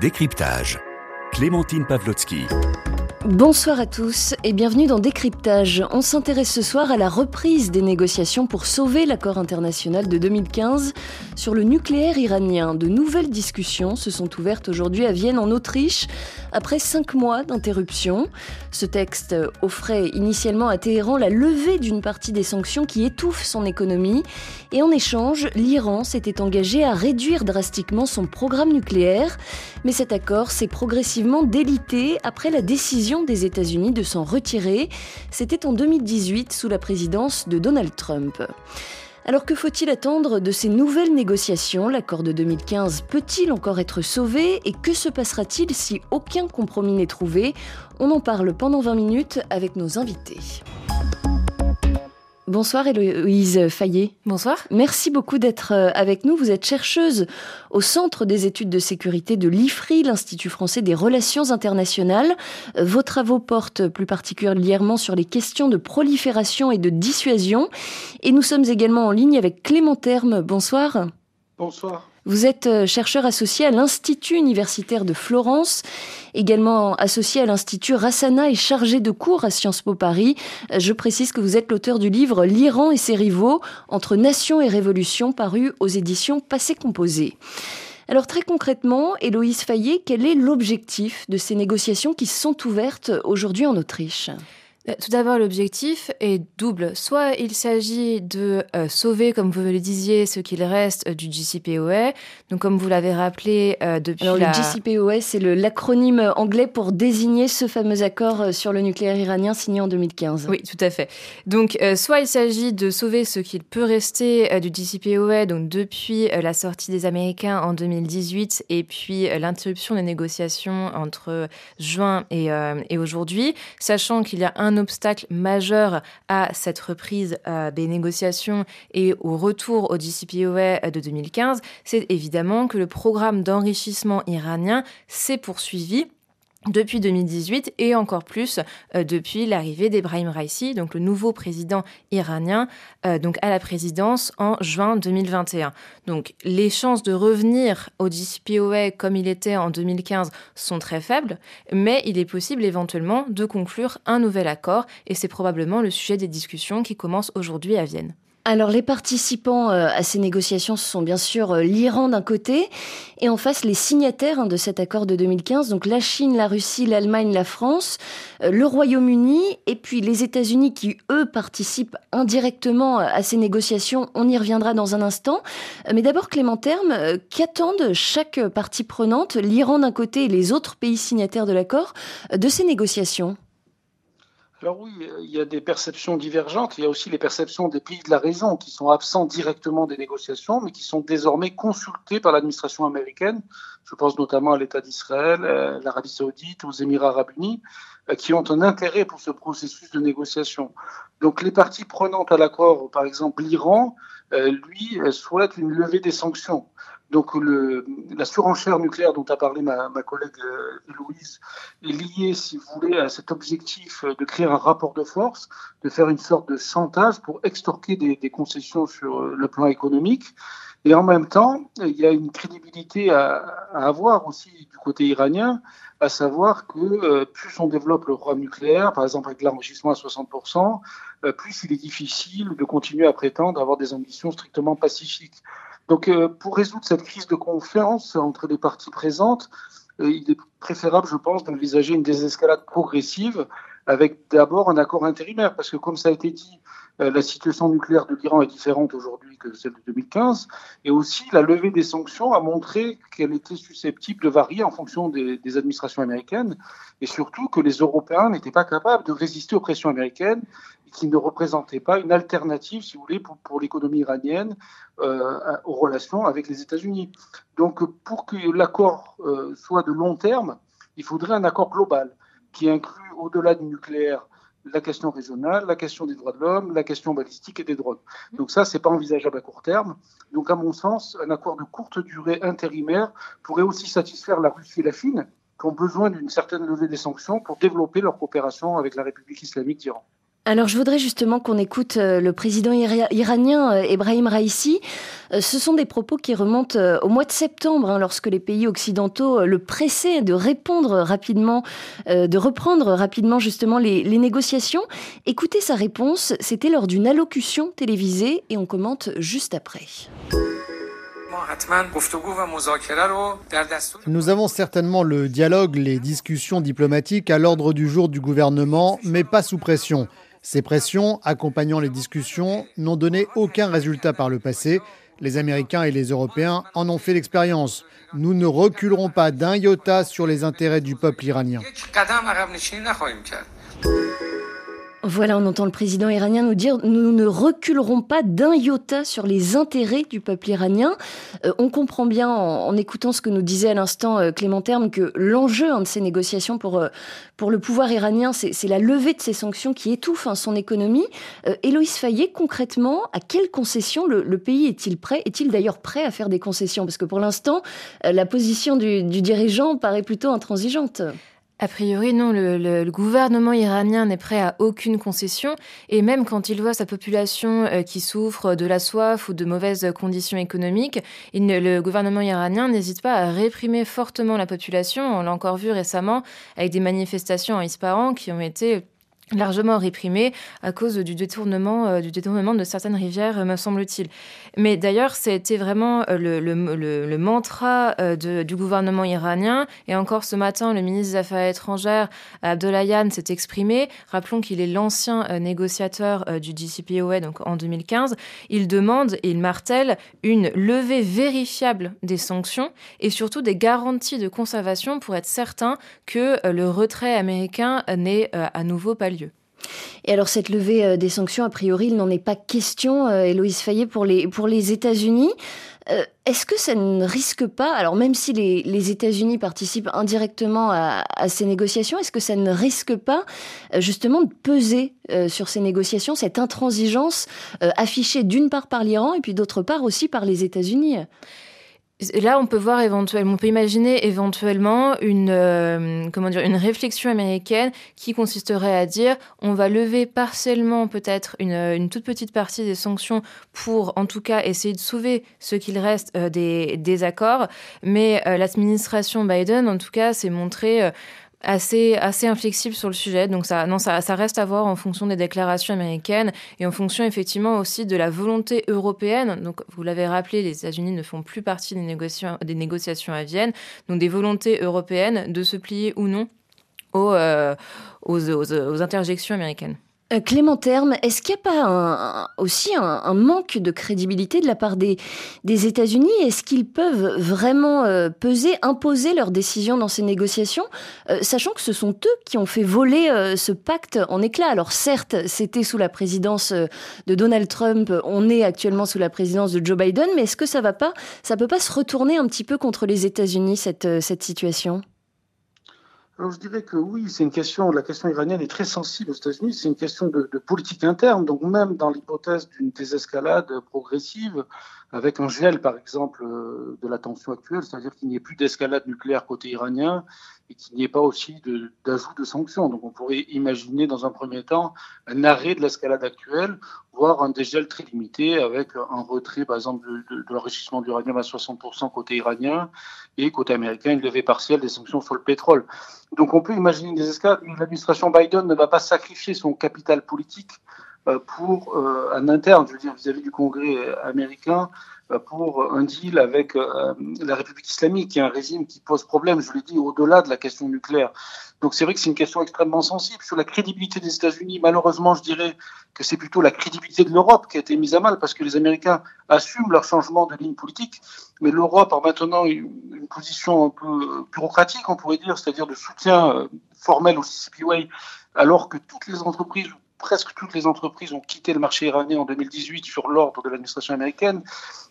Décryptage. Clémentine Pavlotsky. Bonsoir à tous et bienvenue dans Décryptage. On s'intéresse ce soir à la reprise des négociations pour sauver l'accord international de 2015 sur le nucléaire iranien. De nouvelles discussions se sont ouvertes aujourd'hui à Vienne en Autriche après cinq mois d'interruption. Ce texte offrait initialement à Téhéran la levée d'une partie des sanctions qui étouffent son économie et en échange, l'Iran s'était engagé à réduire drastiquement son programme nucléaire. Mais cet accord s'est progressivement délité après la décision des États-Unis de s'en retirer. C'était en 2018 sous la présidence de Donald Trump. Alors que faut-il attendre de ces nouvelles négociations? L'accord de 2015 peut-il encore être sauvé? Et que se passera-t-il si aucun compromis n'est trouvé? On en parle pendant 20 minutes avec nos invités. Bonsoir Héloïse Fayet. Bonsoir. Merci beaucoup d'être euh, avec nous. Vous êtes chercheuse au Centre des études de sécurité de l'IFRI, l'Institut français des relations internationales. Euh, vos travaux portent plus particulièrement sur les questions de prolifération et de dissuasion. Et nous sommes également en ligne avec Clément Terme. Bonsoir. Bonsoir. Vous êtes euh, chercheur associé à l'Institut universitaire de Florence, également associé à l'Institut Rassana et chargé de cours à Sciences Po Paris. Euh, je précise que vous êtes l'auteur du livre L'Iran et ses rivaux, entre nation et révolution, paru aux éditions Passé Composé. Alors très concrètement, Héloïse Fayet, quel est l'objectif de ces négociations qui sont ouvertes aujourd'hui en Autriche? Tout d'abord, l'objectif est double. Soit il s'agit de euh, sauver, comme vous le disiez, ce qu'il reste euh, du JCPOA. Donc, comme vous l'avez rappelé depuis Alors, le JCPOA, c'est l'acronyme anglais pour désigner ce fameux accord sur le nucléaire iranien signé en 2015. Oui, tout à fait. Donc, soit il s'agit de sauver ce qu'il peut rester du JCPOA, donc depuis la sortie des Américains en 2018 et puis l'interruption des négociations entre juin et, et aujourd'hui, sachant qu'il y a un obstacle majeur à cette reprise euh, des négociations et au retour au DCPOA de 2015, c'est évidemment que le programme d'enrichissement iranien s'est poursuivi depuis 2018 et encore plus euh, depuis l'arrivée d'Ebrahim Raisi, donc le nouveau président iranien, euh, donc à la présidence en juin 2021. Donc les chances de revenir au DCPOA comme il était en 2015 sont très faibles, mais il est possible éventuellement de conclure un nouvel accord et c'est probablement le sujet des discussions qui commencent aujourd'hui à Vienne. Alors les participants euh, à ces négociations, ce sont bien sûr euh, l'Iran d'un côté et en face les signataires hein, de cet accord de 2015, donc la Chine, la Russie, l'Allemagne, la France, euh, le Royaume-Uni et puis les États-Unis qui, eux, participent indirectement à ces négociations. On y reviendra dans un instant. Mais d'abord, Clément Terme, qu'attendent chaque partie prenante, l'Iran d'un côté et les autres pays signataires de l'accord, de ces négociations? Alors oui, il y a des perceptions divergentes. Il y a aussi les perceptions des pays de la région qui sont absents directement des négociations, mais qui sont désormais consultés par l'administration américaine. Je pense notamment à l'État d'Israël, euh, l'Arabie saoudite, aux Émirats arabes unis, euh, qui ont un intérêt pour ce processus de négociation. Donc les parties prenantes à l'accord, par exemple l'Iran, euh, lui, souhaite une levée des sanctions. Donc la surenchère nucléaire dont a parlé ma, collègue euh, Louise est liée, si vous voulez, à cet objectif de créer un rapport de force, de faire une sorte de chantage pour extorquer des, concessions sur euh, le plan économique. Et en même temps, il y a une crédibilité à, avoir aussi du côté iranien, à savoir que euh, plus on développe le programme nucléaire, par exemple avec l'enrichissement à 60%, euh, plus il est difficile de continuer à prétendre avoir des ambitions strictement pacifiques. Donc, euh, pour résoudre cette crise de confiance entre les parties présentes, euh, il est préférable, je pense, d'envisager une désescalade progressive avec d'abord un accord intérimaire, parce que comme ça a été dit, euh, la situation nucléaire de l'Iran est différente aujourd'hui que celle de 2015, et aussi la levée des sanctions a montré qu'elle était susceptible de varier en fonction des, des, administrations américaines, et surtout que les Européens n'étaient pas capables de résister aux pressions américaines, qui ne représentaient pas une alternative, si vous voulez, pour, l'économie iranienne euh, aux relations avec les États-Unis. Donc, pour que l'accord euh, soit de long terme, il faudrait un accord global qui inclut au-delà du nucléaire la question régionale, la question des droits de l'homme, la question balistique et des drogues. Donc ça, c'est pas envisageable à court terme. Donc à mon sens, un accord de courte durée intérimaire pourrait aussi satisfaire la Russie et la Chine, qui ont besoin d'une certaine levée des sanctions pour développer leur coopération avec la République islamique d'Iran. Alors je voudrais justement qu'on écoute euh, le président iranien Ebrahim Raisi. Ce sont des propos qui remontent au mois de septembre, hein, lorsque les pays occidentaux le pressaient de répondre rapidement, de reprendre rapidement justement les, les négociations. Écoutez sa réponse, c'était lors d'une allocution télévisée et on commente juste après. Nous avons certainement le dialogue, les discussions diplomatiques à l'ordre du jour du gouvernement, mais pas sous pression. Ces pressions, accompagnant les discussions, n'ont donné aucun résultat par le passé. Les Américains et les Européens en ont fait l'expérience. Nous ne reculerons pas d'un iota sur les intérêts du peuple iranien. Voilà, on entend le président iranien nous dire nous ne reculerons pas d'un iota sur les intérêts du peuple iranien. Euh, on comprend bien en, écoutant ce que nous disait à l'instant euh, Clément Terme que l'enjeu hein, de ces négociations pour, euh, pour le pouvoir iranien, c'est la levée de ces sanctions qui étouffent hein, son économie. Héloïse Fayet, concrètement, à quelles concessions le, pays est-il prêt? Est-il d'ailleurs prêt à faire des concessions? Parce que pour l'instant, la position du dirigeant paraît plutôt intransigeante. A priori, non, le, gouvernement iranien n'est prêt à aucune concession, et même quand il voit sa population euh, qui souffre de la soif ou de mauvaises conditions économiques, le gouvernement iranien n'hésite pas à réprimer fortement la population. On l'a encore vu récemment avec des manifestations en Ispahan qui ont été largement réprimé à cause du détournement, euh, du détournement de certaines rivières, me semble-t-il. Mais d'ailleurs, c'était vraiment euh, le, le, le, mantra euh, du gouvernement iranien. Et encore ce matin, le ministre des Affaires étrangères, Abdollahian, s'est exprimé. Rappelons qu'il est l'ancien négociateur du JCPOA, donc en 2015. Il demande et il martèle une levée vérifiable des sanctions et surtout des garanties de conservation pour être certain que le retrait américain n'est à nouveau pas lieu. Et alors cette levée euh, des sanctions, a priori, il n'en est pas question, euh, Héloïse Fayet, pour les, pour États-Unis. Euh, est-ce que ça ne risque pas, alors même si les, les États-Unis participent indirectement à, ces négociations, est-ce que ça ne risque pas justement de peser sur ces négociations, cette intransigeance affichée d'une part par l'Iran et puis d'autre part aussi par les États-Unis? Là, on peut voir éventuellement, on peut imaginer éventuellement une, euh, comment dire, une réflexion américaine qui consisterait à dire, on va lever partiellement peut-être une, toute petite partie des sanctions pour, en tout cas, essayer de sauver ce qu'il reste euh, des, des accords. Mais euh, l'administration Biden, en tout cas, s'est montrée assez, assez inflexible sur le sujet. Donc ça, non, ça, reste à voir en fonction des déclarations américaines et en fonction effectivement aussi de la volonté européenne. Donc vous l'avez rappelé, les États-Unis ne font plus partie des négociations, à Vienne. Donc des volontés européennes de se plier ou non aux, euh, aux interjections américaines. Euh, Clément Terme, est-ce qu'il n'y a pas aussi un, manque de crédibilité de la part des, des États-Unis? Est-ce qu'ils peuvent vraiment euh, peser, imposer leurs décisions dans ces négociations, euh, sachant que ce sont eux qui ont fait voler ce pacte en éclats. Alors certes, c'était sous la présidence de Donald Trump, on est actuellement sous la présidence de Joe Biden, mais est-ce que ça va pas, ça peut pas se retourner un petit peu contre les États-Unis cette situation? Alors je dirais que oui, c'est une question, la question iranienne est très sensible aux États-Unis, c'est une question de, de, politique interne, donc même dans l'hypothèse d'une désescalade progressive, avec un gel par exemple euh, de la tension actuelle, c'est-à-dire qu'il n'y ait plus d'escalade nucléaire côté iranien et qu'il n'y ait pas aussi d'ajout de, sanctions. Donc on pourrait imaginer dans un premier temps un arrêt de l'escalade actuelle, voire un dégel très limité avec un retrait par exemple de, l'enrichissement d'uranium à 60% côté iranien et côté américain une levée partielle des sanctions sur le pétrole. Donc on peut imaginer des escalades, mais l'administration Biden ne va pas sacrifier son capital politique pour euh, un interne, je veux dire, vis-à-vis du Congrès américain, euh, pour un deal avec la République islamique, qui est un régime qui pose problème, je l'ai dit, au-delà de la question nucléaire. Donc c'est vrai que c'est une question extrêmement sensible. Sur la crédibilité des États-Unis, malheureusement, je dirais que c'est plutôt la crédibilité de l'Europe qui a été mise à mal, parce que les Américains assument leur changement de ligne politique, mais l'Europe a maintenant une, position un peu bureaucratique, on pourrait dire, c'est-à-dire de soutien formel au CCPOA, alors que toutes les entreprises presque toutes les entreprises ont quitté le marché iranien en 2018 sur l'ordre de l'administration américaine.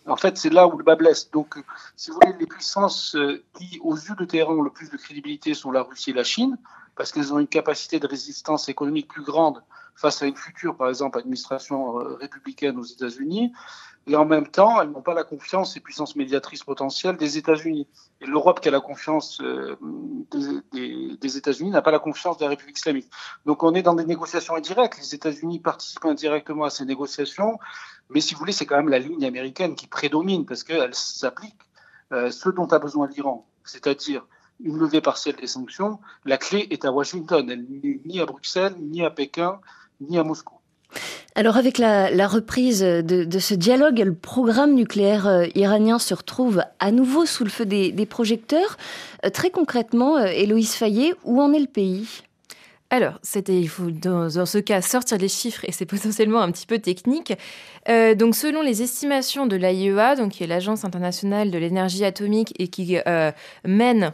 En fait, c'est là où le bas blesse. Donc, si vous voulez, les puissances euh, qui, aux yeux de Téhéran, ont le plus de crédibilité sont la Russie et la Chine. parce qu'elles ont une capacité de résistance économique plus grande face à une future, par exemple, administration euh, républicaine aux États-Unis. Et en même temps, elles n'ont pas la confiance et puissance médiatrice potentielle des États-Unis. Et l'Europe qui a la confiance euh, des, des, États-Unis n'a pas la confiance de la République islamique. Donc on est dans des négociations indirectes. Les États-Unis participent indirectement à ces négociations, mais si vous voulez, c'est quand même la ligne américaine qui prédomine parce qu'elle s'applique euh, ce dont a besoin l'Iran, c'est-à-dire une levée partielle des sanctions. La clé est à Washington, elle n'est ni à Bruxelles, ni à Pékin, ni à Moscou. Alors avec la, reprise de, ce dialogue, le programme nucléaire euh, iranien se retrouve à nouveau sous le feu des, projecteurs. Euh, très concrètement, euh, Héloïse Fayet, où en est le pays? Alors, c'était, il faut dans, ce cas sortir les chiffres et c'est potentiellement un petit peu technique. donc, selon les estimations de l'AIEA, donc qui est l'agence internationale de l'énergie atomique et qui mène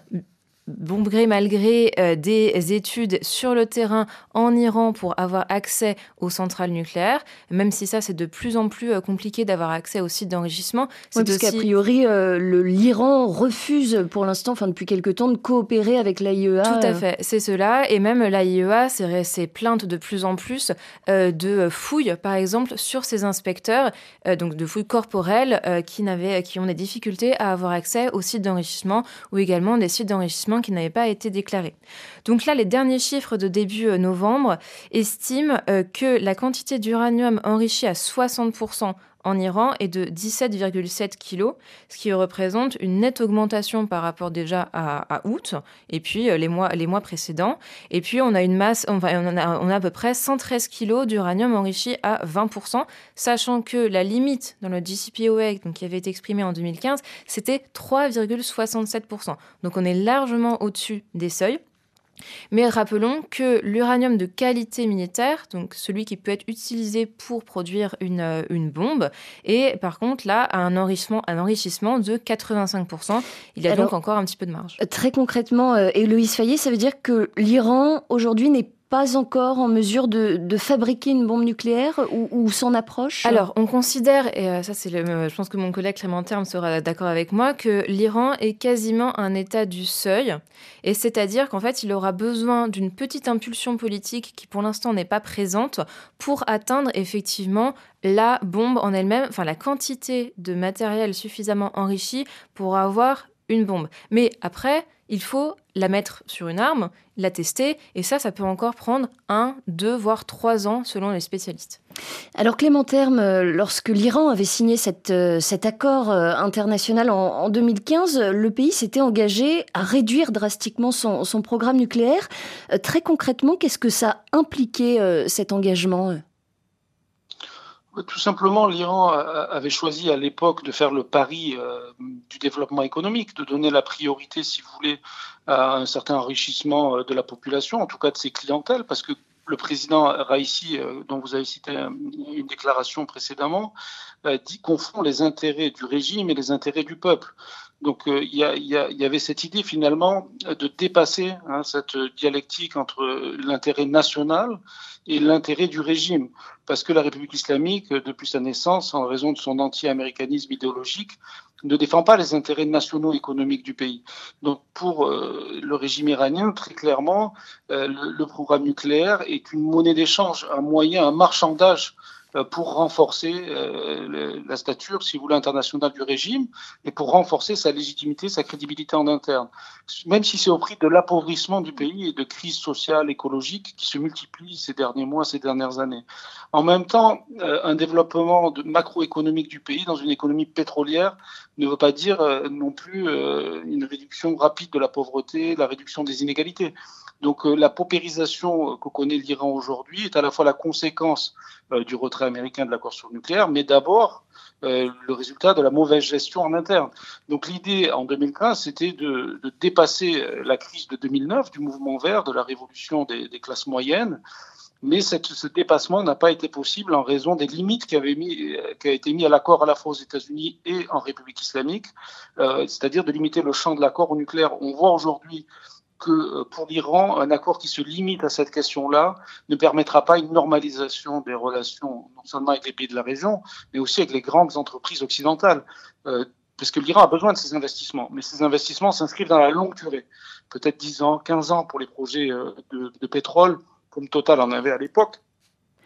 bon gré mal gré euh, des études sur le terrain en Iran pour avoir accès aux centrales nucléaires, même si ça c'est de plus en plus euh, compliqué d'avoir accès aux sites d'enrichissement. Oui, parce qu'à priori euh, l'Iran refuse pour l'instant, enfin depuis quelque temps, de coopérer avec l'AIEA. Tout à fait, c'est cela, et même l'AIEA s'est plainte de plus en plus de fouilles, par exemple, sur ses inspecteurs, donc de fouilles corporelles qui, qui ont des difficultés à avoir accès aux sites d'enrichissement ou également des sites d'enrichissement qui n'avaient pas été déclarés. Donc là, les derniers chiffres de début euh, novembre estiment euh, que la quantité d'uranium enrichi à 60% en Iran est de 17,7 kg, ce qui représente une nette augmentation par rapport déjà à, août et puis euh, les mois, les mois précédents. Et puis on a une masse, on, a, on a à peu près 113 kg d'uranium enrichi à 20%, sachant que la limite dans le JCPOA, donc qui avait été exprimée en 2015, c'était 3,67%. Donc on est largement au-dessus des seuils. Mais rappelons que l'uranium de qualité militaire, donc celui qui peut être utilisé pour produire une, euh, une bombe, est par contre là à un enrichissement, un enrichissement de 85%. Il y a donc encore un petit peu de marge. Très concrètement, euh, Héloïse Fayet, ça veut dire que l'Iran aujourd'hui n'est pas encore en mesure de, fabriquer une bombe nucléaire ou, s'en approche? Alors, on considère, et euh, ça c'est le, euh, je pense que mon collègue Clément Terme sera d'accord avec moi, que l'Iran est quasiment un état du seuil, et c'est-à-dire qu'en fait il aura besoin d'une petite impulsion politique qui pour l'instant n'est pas présente pour atteindre effectivement la bombe en elle-même, enfin la quantité de matériel suffisamment enrichi pour avoir une bombe. Mais après, il faut la mettre sur une arme, la tester, et ça, ça peut encore prendre un, deux, voire trois ans selon les spécialistes. Alors Clément Terme, euh, lorsque l'Iran avait signé euh, cet accord euh, international en, 2015, le pays s'était engagé à réduire drastiquement son, son programme nucléaire. Très concrètement, qu'est-ce que ça impliquait cet engagement tout simplement, l'Iran avait choisi à l'époque de faire le pari euh, du développement économique, de donner la priorité, si vous voulez, à un certain enrichissement euh, de la population, en tout cas de ses clientèles, parce que le président Raisi, euh, dont vous avez cité une déclaration précédemment, dit confond les intérêts du régime et les intérêts du peuple. Donc il y, avait cette idée finalement de dépasser hein, cette dialectique entre l'intérêt national et l'intérêt du régime. Parce que la République islamique, depuis sa naissance, en raison de son anti-américanisme idéologique, ne défend pas les intérêts nationaux économiques du pays. Donc pour euh, le régime iranien, très clairement, euh, le, programme nucléaire est une monnaie d'échange, un moyen, un marchandage euh, pour renforcer euh, la stature, si vous voulez, internationale du régime et pour renforcer sa légitimité, sa crédibilité en interne. Même si c'est au prix de l'appauvrissement du pays et de crises sociales, écologiques qui se multiplient ces derniers mois, ces dernières années. En même temps, euh, un développement macroéconomique du pays dans une économie pétrolière ne veut pas dire non plus une réduction rapide de la pauvreté, la réduction des inégalités. Donc la paupérisation que connaît l'Iran aujourd'hui est à la fois la conséquence du retrait américain de l'accord sur le nucléaire, mais d'abord euh, le résultat de la mauvaise gestion en interne. Donc l'idée en 2015, c'était de, dépasser euh, la crise de 2009 du mouvement vert, de la révolution des, classes moyennes, mais ce dépassement n'a pas été possible en raison des limites qui avaient mis, euh, qui a été mis à l'accord à la fois aux États-Unis et en République islamique, c'est-à-dire de limiter le champ de l'accord au nucléaire. On voit aujourd'hui que euh, pour l'Iran, un accord qui se limite à cette question-là ne permettra pas une normalisation des relations, non seulement avec les pays de la région, mais aussi avec les grandes entreprises occidentales. Euh, parce que l'Iran a besoin de ces investissements, mais ces investissements s'inscrivent dans la longue durée, peut-être 10 ans, 15 ans pour les projets de, de pétrole, comme Total en avait à l'époque.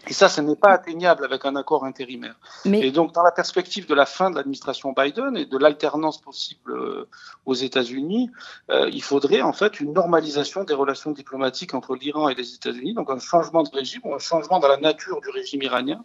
Et ça, ce n'est pas atteignable avec un accord intérimaire. Et donc, dans la perspective de la fin de l'administration Biden et de l'alternance possible euh, aux États-Unis, euh, il faudrait en fait une normalisation des relations diplomatiques entre l'Iran et les États-Unis, donc un changement de régime ou un changement dans la nature du régime iranien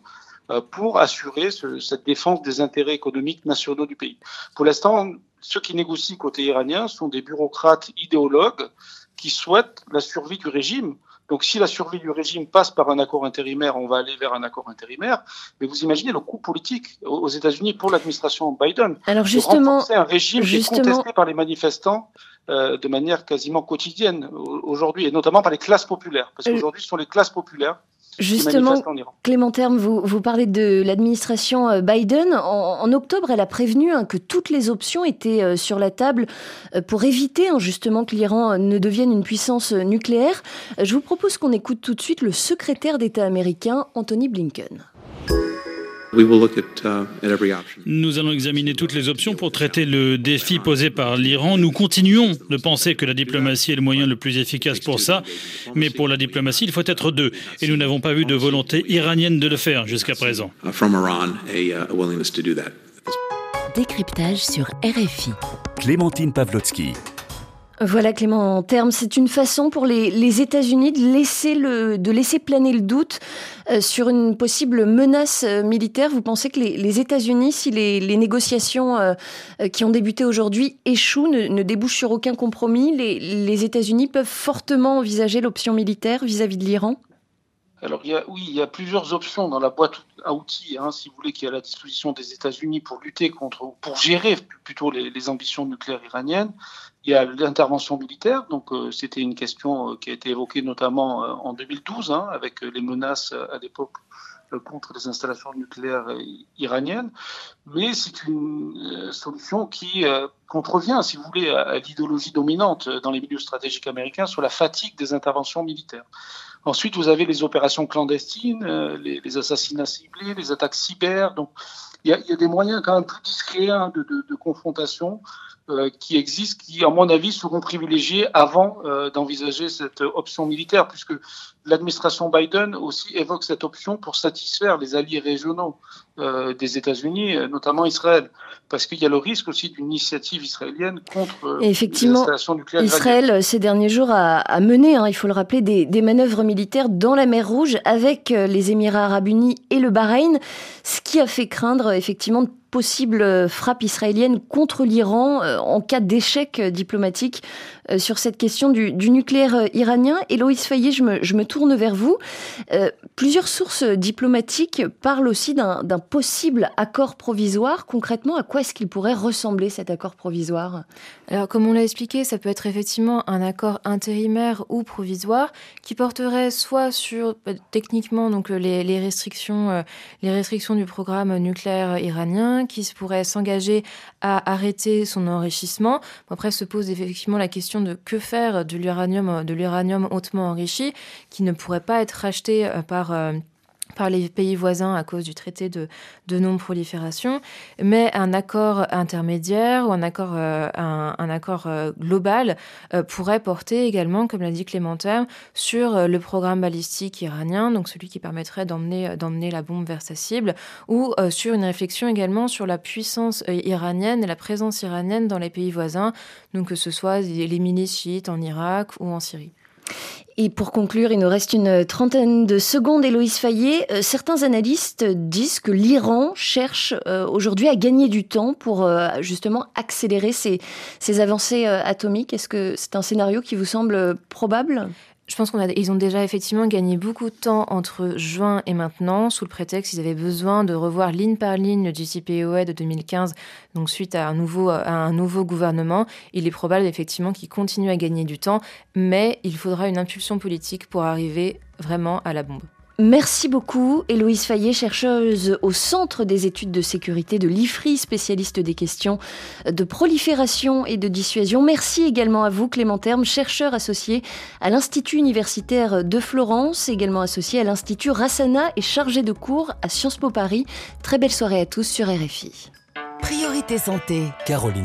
euh, pour assurer ce, cette défense des intérêts économiques nationaux du pays. Pour l'instant, ceux qui négocient côté iranien sont des bureaucrates idéologues qui souhaitent la survie du régime donc si la survie du régime passe par un accord intérimaire, on va aller vers un accord intérimaire. Mais vous imaginez le coût politique aux États-Unis pour l'administration Biden. Alors justement, c'est un régime qui est contesté par les manifestants euh, de manière quasiment quotidienne aujourd'hui, et notamment par les classes populaires, parce euh, qu'aujourd'hui ce sont les classes populaires Justement, Clément Terme, vous, vous parlez de l'administration euh, Biden. En, octobre, elle a prévenu hein, que toutes les options étaient euh, sur la table euh, pour éviter hein, justement que l'Iran ne devienne une puissance nucléaire. Je vous propose qu'on écoute tout de suite le secrétaire d'État américain, Anthony Blinken. Uh, Nous allons examiner toutes les options pour traiter le défi posé par l'Iran. Nous continuons de penser que la diplomatie est le moyen le plus efficace pour ça, mais pour la diplomatie, il faut être deux. Et nous n'avons pas vu de volonté iranienne de le faire jusqu'à présent. Uh, uh, Décryptage sur RFI. Clémentine Pavlotsky. Voilà Clément, en termes, c'est une façon pour les, États-Unis de laisser, planer le doute euh, sur une possible menace euh, militaire. Vous pensez que les, États-Unis, si les, négociations euh, qui ont débuté aujourd'hui échouent, ne, débouchent sur aucun compromis, les, États-Unis peuvent fortement envisager l'option militaire vis-à-vis de l'Iran? Alors oui, il y a plusieurs options dans la boîte à outils, hein, si vous voulez, qui est à la disposition des États-Unis pour lutter contre, pour gérer plutôt les ambitions nucléaires iraniennes. Il y a l'intervention militaire, donc euh, c'était une question euh, qui a été évoquée notamment euh, en 2012, hein, avec les menaces à l'époque contre les installations nucléaires iraniennes, mais c'est une solution qui contrevient, si vous voulez, à, l'idéologie dominante dans les milieux stratégiques américains sur la fatigue des interventions militaires. Ensuite, vous avez les opérations clandestines, les, assassinats ciblés, les attaques cyber. Donc, y a, y a, des moyens quand même plus discrets hein, de, de, de confrontation euh, qui existent, qui, à mon avis, seront privilégiés avant euh, d'envisager cette option militaire, puisque l'administration Biden aussi évoque cette option pour satisfaire les alliés régionaux euh, des États-Unis, notamment Israël, parce qu'il y a le risque aussi d'une initiative israélienne contre Effectivement, nucléaires. Israël, ces derniers jours, a, mené, hein, il faut le rappeler, des, des, manœuvres militaires dans la mer Rouge avec les Émirats arabes unis et le Bahreïn, ce qui a fait craindre effectivement possible frappe israélienne contre l'Iran euh, en cas d'échec diplomatique euh, sur cette question du, nucléaire euh, iranien. Héloïse Fayet, je me, je me tourne vers vous. plusieurs sources diplomatiques parlent aussi d'un possible accord provisoire. Concrètement, à quoi est-ce qu'il pourrait ressembler cet accord provisoire? Alors, comme on l'a expliqué, ça peut être effectivement un accord intérimaire ou provisoire qui porterait soit sur techniquement donc les restrictions, les restrictions du programme nucléaire iranien, qui pourrait s'engager à arrêter son enrichissement. Après se pose effectivement la question de que faire de l'uranium, de l'uranium hautement enrichi, qui ne pourrait pas être racheté euh, par euh, par les pays voisins à cause du traité de, non-prolifération, mais un accord intermédiaire ou un accord, euh, un, accord euh, global euh, pourrait porter également, comme l'a dit Clémentin, sur le programme balistique iranien, donc celui qui permettrait d'emmener, d'emmener la bombe vers sa cible, ou sur une réflexion également sur la puissance iranienne et la présence iranienne dans les pays voisins, donc que ce soit les milices chiites en Irak ou en Syrie. Et pour conclure, il nous reste une trentaine de secondes, Héloïse Fayet. Euh, certains analystes disent que l'Iran cherche euh, aujourd'hui à gagner du temps pour euh, justement accélérer ses, ses avancées atomiques. Est-ce que c'est un scénario qui vous semble probable? Je pense qu'ils ont déjà effectivement gagné beaucoup de temps entre juin et maintenant, sous le prétexte qu'ils avaient besoin de revoir ligne par ligne le JCPOA de 2015, donc suite à un nouveau, à un nouveau gouvernement. Il est probable effectivement qu'ils continuent à gagner du temps, mais il faudra une impulsion politique pour arriver vraiment à la bombe. Merci beaucoup, Héloïse Fayet, chercheuse au Centre des études de sécurité de l'IFRI, spécialiste des questions de prolifération et de dissuasion. Merci également à vous, Clément Terme, chercheur associé à l'Institut universitaire de Florence, également associé à l'Institut Rassana et chargé de cours à Sciences Po Paris. Très belle soirée à tous sur RFI. Priorité Santé. Caroline